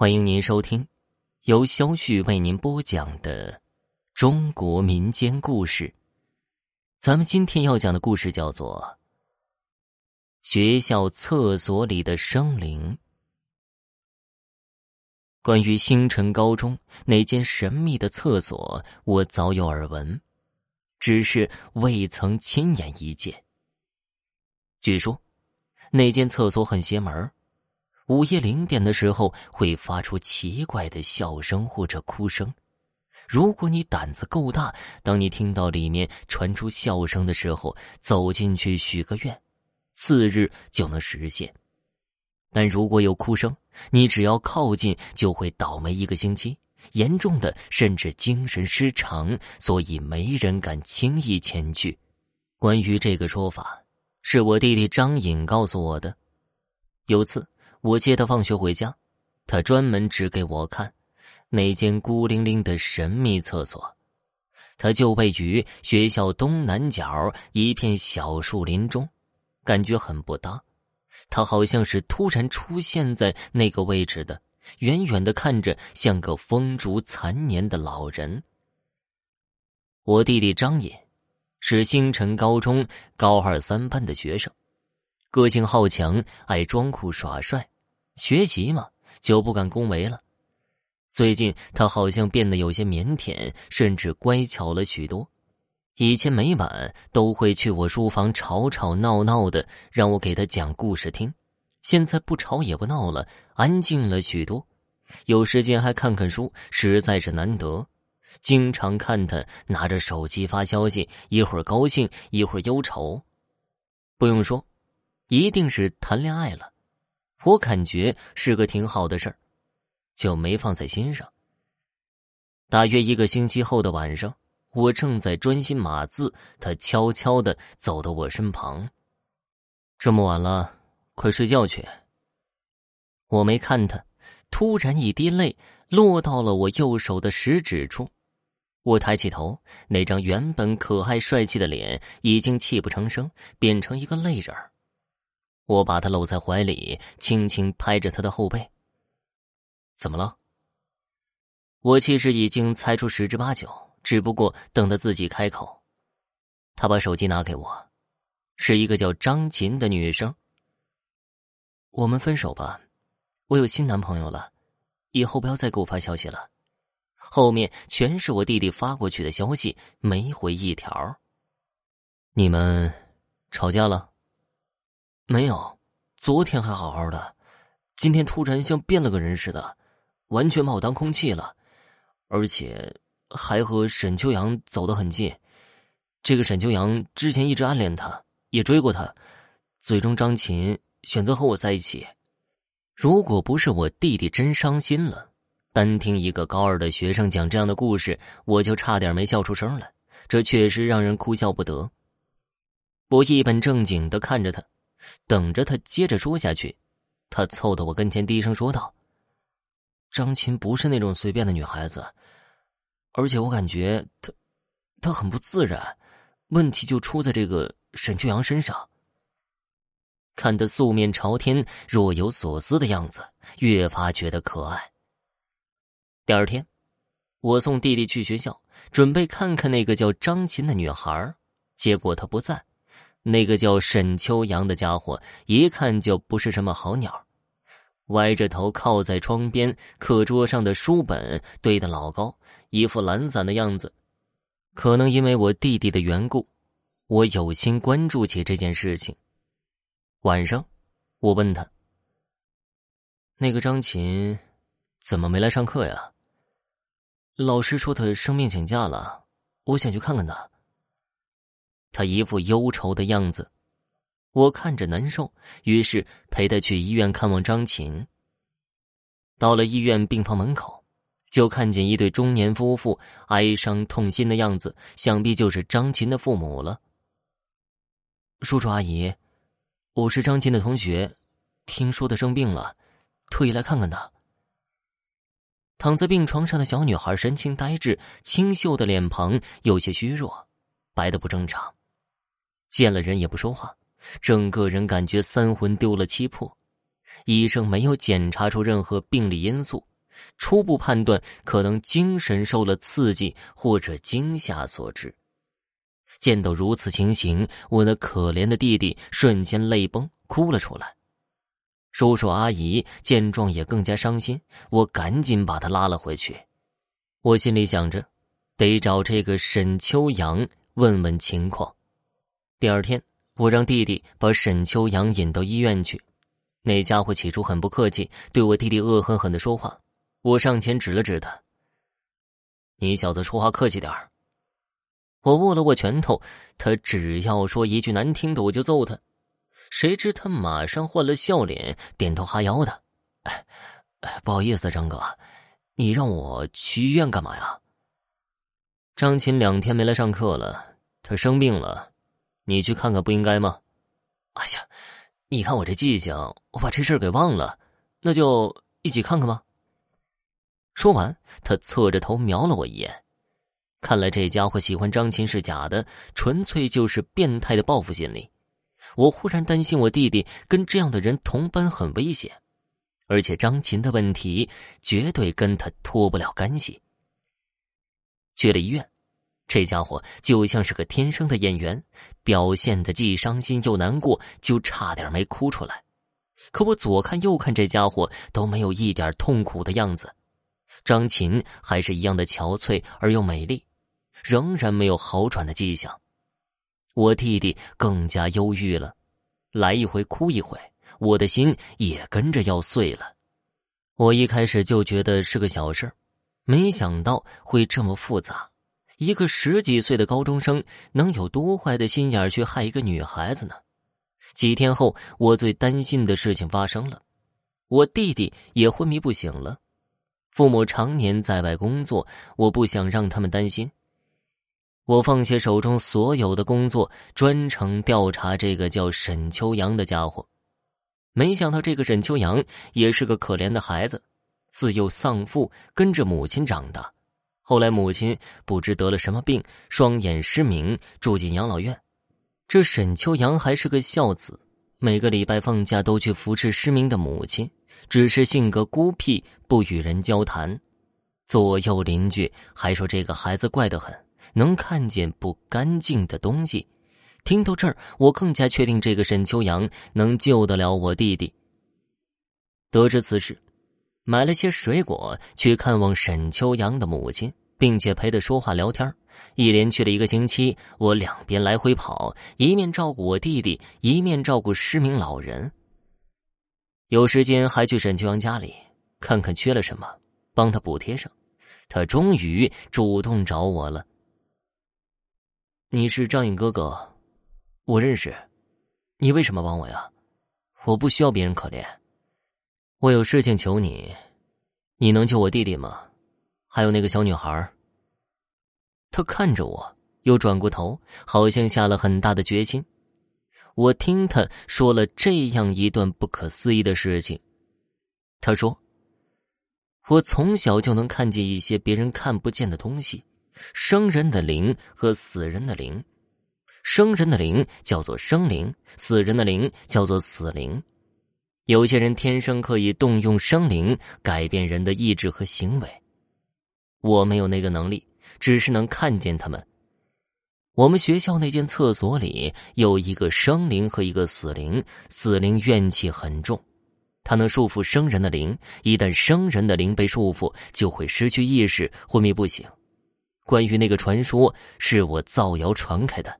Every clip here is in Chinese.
欢迎您收听由肖旭为您播讲的中国民间故事。咱们今天要讲的故事叫做《学校厕所里的生灵》。关于星辰高中那间神秘的厕所，我早有耳闻，只是未曾亲眼一见。据说，那间厕所很邪门儿午夜零点的时候会发出奇怪的笑声或者哭声。如果你胆子够大，当你听到里面传出笑声的时候，走进去许个愿，次日就能实现。但如果有哭声，你只要靠近就会倒霉一个星期，严重的甚至精神失常，所以没人敢轻易前去。关于这个说法，是我弟弟张颖告诉我的。有次。我接他放学回家，他专门指给我看那间孤零零的神秘厕所。它就位于学校东南角一片小树林中，感觉很不搭。他好像是突然出现在那个位置的，远远的看着像个风烛残年的老人。我弟弟张野是星辰高中高二三班的学生，个性好强，爱装酷耍帅。学习嘛，就不敢恭维了。最近他好像变得有些腼腆，甚至乖巧了许多。以前每晚都会去我书房吵吵闹闹的，让我给他讲故事听。现在不吵也不闹了，安静了许多。有时间还看看书，实在是难得。经常看他拿着手机发消息，一会儿高兴，一会儿忧愁。不用说，一定是谈恋爱了。我感觉是个挺好的事儿，就没放在心上。大约一个星期后的晚上，我正在专心码字，他悄悄的走到我身旁。这么晚了，快睡觉去。我没看他，突然一滴泪落到了我右手的食指处。我抬起头，那张原本可爱帅气的脸已经泣不成声，变成一个泪人儿。我把他搂在怀里，轻轻拍着他的后背。怎么了？我其实已经猜出十之八九，只不过等他自己开口。他把手机拿给我，是一个叫张琴的女生。我们分手吧，我有新男朋友了，以后不要再给我发消息了。后面全是我弟弟发过去的消息，没回一条。你们吵架了？没有，昨天还好好的，今天突然像变了个人似的，完全把我当空气了，而且还和沈秋阳走得很近。这个沈秋阳之前一直暗恋他，也追过他，最终张琴选择和我在一起。如果不是我弟弟真伤心了，单听一个高二的学生讲这样的故事，我就差点没笑出声来。这确实让人哭笑不得。我一本正经的看着他。等着他接着说下去，他凑到我跟前，低声说道：“张琴不是那种随便的女孩子，而且我感觉她，她很不自然。问题就出在这个沈秋阳身上。看他素面朝天、若有所思的样子，越发觉得可爱。第二天，我送弟弟去学校，准备看看那个叫张琴的女孩，结果她不在。”那个叫沈秋阳的家伙，一看就不是什么好鸟，歪着头靠在窗边，课桌上的书本堆得老高，一副懒散的样子。可能因为我弟弟的缘故，我有心关注起这件事情。晚上，我问他：“那个张琴，怎么没来上课呀？”老师说他生病请假了，我想去看看他。他一副忧愁的样子，我看着难受，于是陪他去医院看望张琴。到了医院病房门口，就看见一对中年夫妇哀伤痛心的样子，想必就是张琴的父母了。叔叔阿姨，我是张琴的同学，听说他生病了，特意来看看他。躺在病床上的小女孩神情呆滞，清秀的脸庞有些虚弱，白的不正常。见了人也不说话，整个人感觉三魂丢了七魄。医生没有检查出任何病理因素，初步判断可能精神受了刺激或者惊吓所致。见到如此情形，我那可怜的弟弟瞬间泪崩，哭了出来。叔叔阿姨见状也更加伤心，我赶紧把他拉了回去。我心里想着，得找这个沈秋阳问问情况。第二天，我让弟弟把沈秋阳引到医院去。那家伙起初很不客气，对我弟弟恶狠狠的说话。我上前指了指他：“你小子说话客气点儿。”我握了握拳头，他只要说一句难听的，我就揍他。谁知他马上换了笑脸，点头哈腰的。哎，不好意思，张哥，你让我去医院干嘛呀？张琴两天没来上课了，他生病了，你去看看不应该吗？哎呀，你看我这记性，我把这事给忘了，那就一起看看吧。说完，他侧着头瞄了我一眼，看来这家伙喜欢张琴是假的，纯粹就是变态的报复心理。我忽然担心，我弟弟跟这样的人同班很危险，而且张琴的问题绝对跟他脱不了干系。去了医院，这家伙就像是个天生的演员，表现的既伤心又难过，就差点没哭出来。可我左看右看，这家伙都没有一点痛苦的样子。张琴还是一样的憔悴而又美丽，仍然没有好转的迹象。我弟弟更加忧郁了，来一回哭一回，我的心也跟着要碎了。我一开始就觉得是个小事没想到会这么复杂。一个十几岁的高中生能有多坏的心眼去害一个女孩子呢？几天后，我最担心的事情发生了，我弟弟也昏迷不醒了。父母常年在外工作，我不想让他们担心。我放下手中所有的工作，专程调查这个叫沈秋阳的家伙。没想到这个沈秋阳也是个可怜的孩子，自幼丧父，跟着母亲长大。后来母亲不知得了什么病，双眼失明，住进养老院。这沈秋阳还是个孝子，每个礼拜放假都去扶持失明的母亲。只是性格孤僻，不与人交谈。左右邻居还说这个孩子怪得很，能看见不干净的东西。听到这儿，我更加确定这个沈秋阳能救得了我弟弟。得知此事，买了些水果去看望沈秋阳的母亲，并且陪他说话聊天。一连去了一个星期，我两边来回跑，一面照顾我弟弟，一面照顾失明老人。有时间还去沈秋阳家里看看缺了什么，帮他补贴上。他终于主动找我了。你是张颖哥哥，我认识。你为什么帮我呀？我不需要别人可怜。我有事情求你，你能救我弟弟吗？还有那个小女孩。他看着我，又转过头，好像下了很大的决心。我听他说了这样一段不可思议的事情。他说：“我从小就能看见一些别人看不见的东西，生人的灵和死人的灵。生人的灵叫做生灵，死人的灵叫做死灵。有些人天生可以动用生灵改变人的意志和行为，我没有那个能力，只是能看见他们。”我们学校那间厕所里有一个生灵和一个死灵，死灵怨气很重，它能束缚生人的灵。一旦生人的灵被束缚，就会失去意识，昏迷不醒。关于那个传说，是我造谣传开的。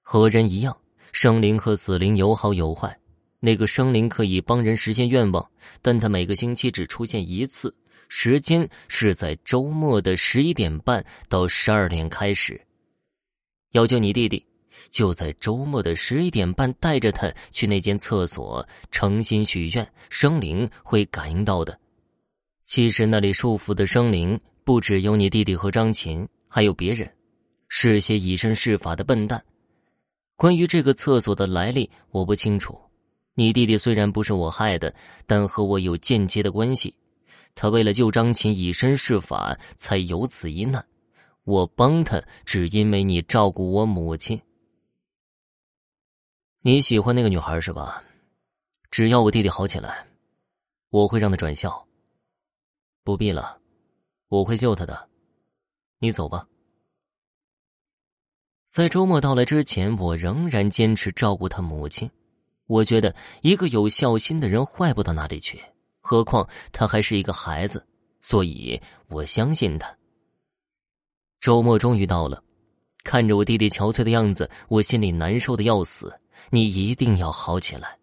和人一样，生灵和死灵有好有坏。那个生灵可以帮人实现愿望，但他每个星期只出现一次，时间是在周末的十一点半到十二点开始。要救你弟弟，就在周末的十一点半，带着他去那间厕所，诚心许愿，生灵会感应到的。其实那里束缚的生灵不只有你弟弟和张琴，还有别人，是些以身试法的笨蛋。关于这个厕所的来历，我不清楚。你弟弟虽然不是我害的，但和我有间接的关系。他为了救张琴，以身试法，才有此一难。我帮他，只因为你照顾我母亲。你喜欢那个女孩是吧？只要我弟弟好起来，我会让他转校。不。必了，我会救他的。你走吧。在周末到来之前，我仍然坚持照顾他母亲。我觉得一个有孝心的人坏不到哪里去，何况他还是一个孩子，所以我相信他。周末终于到了，看着我弟弟憔悴的样子，我心里难受的要死。你一定要好起来。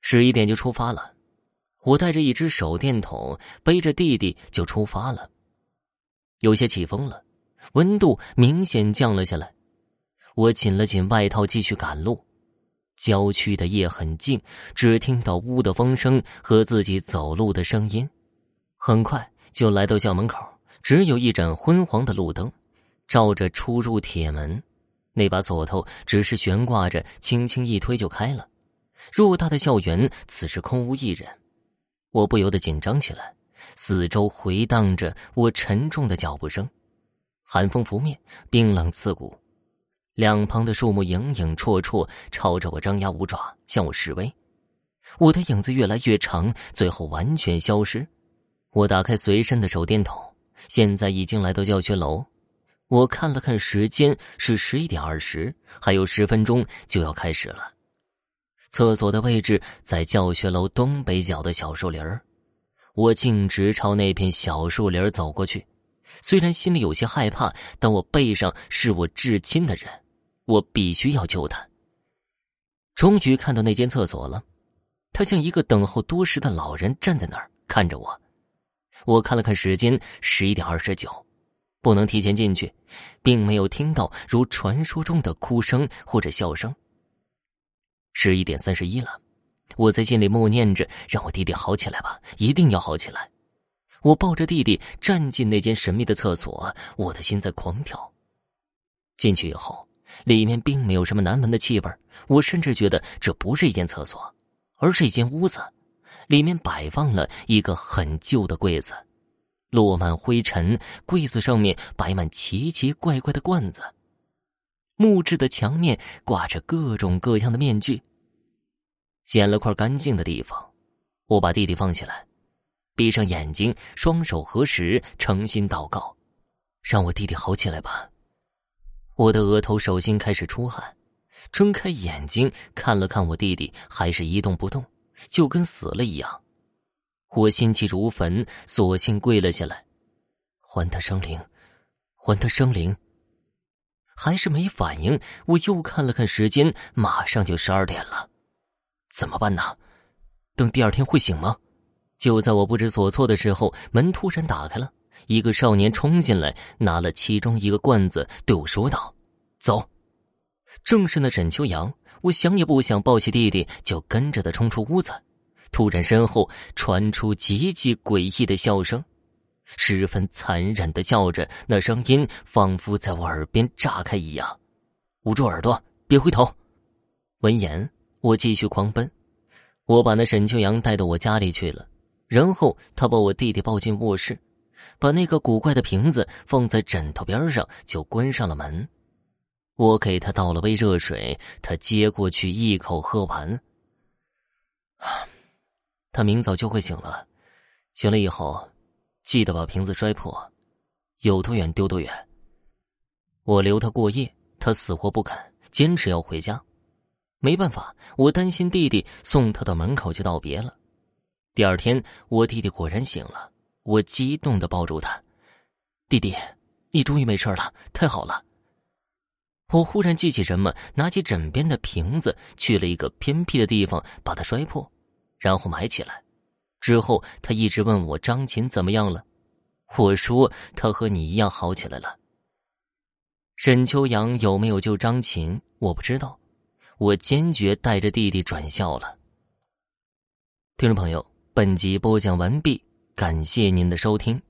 十一点就出发了，我带着一只手电筒，背着弟弟就出发了。有些起风了，温度明显降了下来。我紧了紧外套，继续赶路。郊区的夜很静，只听到屋的风声和自己走路的声音。很快就来到校门口，只有一盏昏黄的路灯，照着出入铁门。那把锁头只是悬挂着，轻轻一推就开了。偌大的校园此时空无一人，我不由得紧张起来。四周回荡着我沉重的脚步声，寒风拂面，冰冷刺骨。两旁的树木影影绰绰，朝着我张牙舞爪，向我示威。我的影子越来越长，最后完全消失。我打开随身的手电筒，现在已经来到教学楼。我看了看时间，是十一点二十，还有十分钟就要开始了。厕所的位置在教学楼东北角的小树林儿。我径直朝那片小树林走过去，虽然心里有些害怕，但我背上是我至亲的人。我必须要救他。终于看到那间厕所了，他像一个等候多时的老人站在那儿看着我。我看了看时间，十一点二十九，不能提前进去，并没有听到如传说中的哭声或者笑声。十一点三十一了，我在心里默念着：“让我弟弟好起来吧，一定要好起来。”我抱着弟弟站进那间神秘的厕所，我的心在狂跳。进去以后。里面并没有什么难闻的气味，我甚至觉得这不是一间厕所，而是一间屋子。里面摆放了一个很旧的柜子，落满灰尘，柜子上面摆满奇奇怪怪的罐子。木质的墙面挂着各种各样的面具。捡了块干净的地方，我把弟弟放下来，闭上眼睛，双手合十，诚心祷告，让我弟弟好起来吧。我的额头、手心开始出汗，睁开眼睛看了看我弟弟，还是一动不动，就跟死了一样。我心急如焚，索性跪了下来，还他生灵，还他生灵。还是没反应。我又看了看时间，马上就十二点了，怎么办呢？等第二天会醒吗？就在我不知所措的时候，门突然打开了。一个少年冲进来，拿了其中一个罐子，对我说道：“走。”正是那沈秋阳。我想也不想，抱起弟弟就跟着他冲出屋子。突然，身后传出极其诡异的笑声，十分残忍的叫着，那声音仿佛在我耳边炸开一样。捂住耳朵，别回头。闻言，我继续狂奔。我把那沈秋阳带到我家里去了，然后他把我弟弟抱进卧室。把那个古怪的瓶子放在枕头边上，就关上了门。我给他倒了杯热水，他接过去一口喝完。他明早就会醒了，醒了以后，记得把瓶子摔破，有多远丢多远。我留他过夜，他死活不肯，坚持要回家。没办法，我担心弟弟，送他到门口就道别了。第二天，我弟弟果然醒了。我激动的抱住他，弟弟，你终于没事了，太好了！我忽然记起什么，拿起枕边的瓶子，去了一个偏僻的地方，把它摔破，然后埋起来。之后，他一直问我张琴怎么样了，我说他和你一样好起来了。沈秋阳有没有救张琴，我不知道。我坚决带着弟弟转校了。听众朋友，本集播讲完毕。感谢您的收听。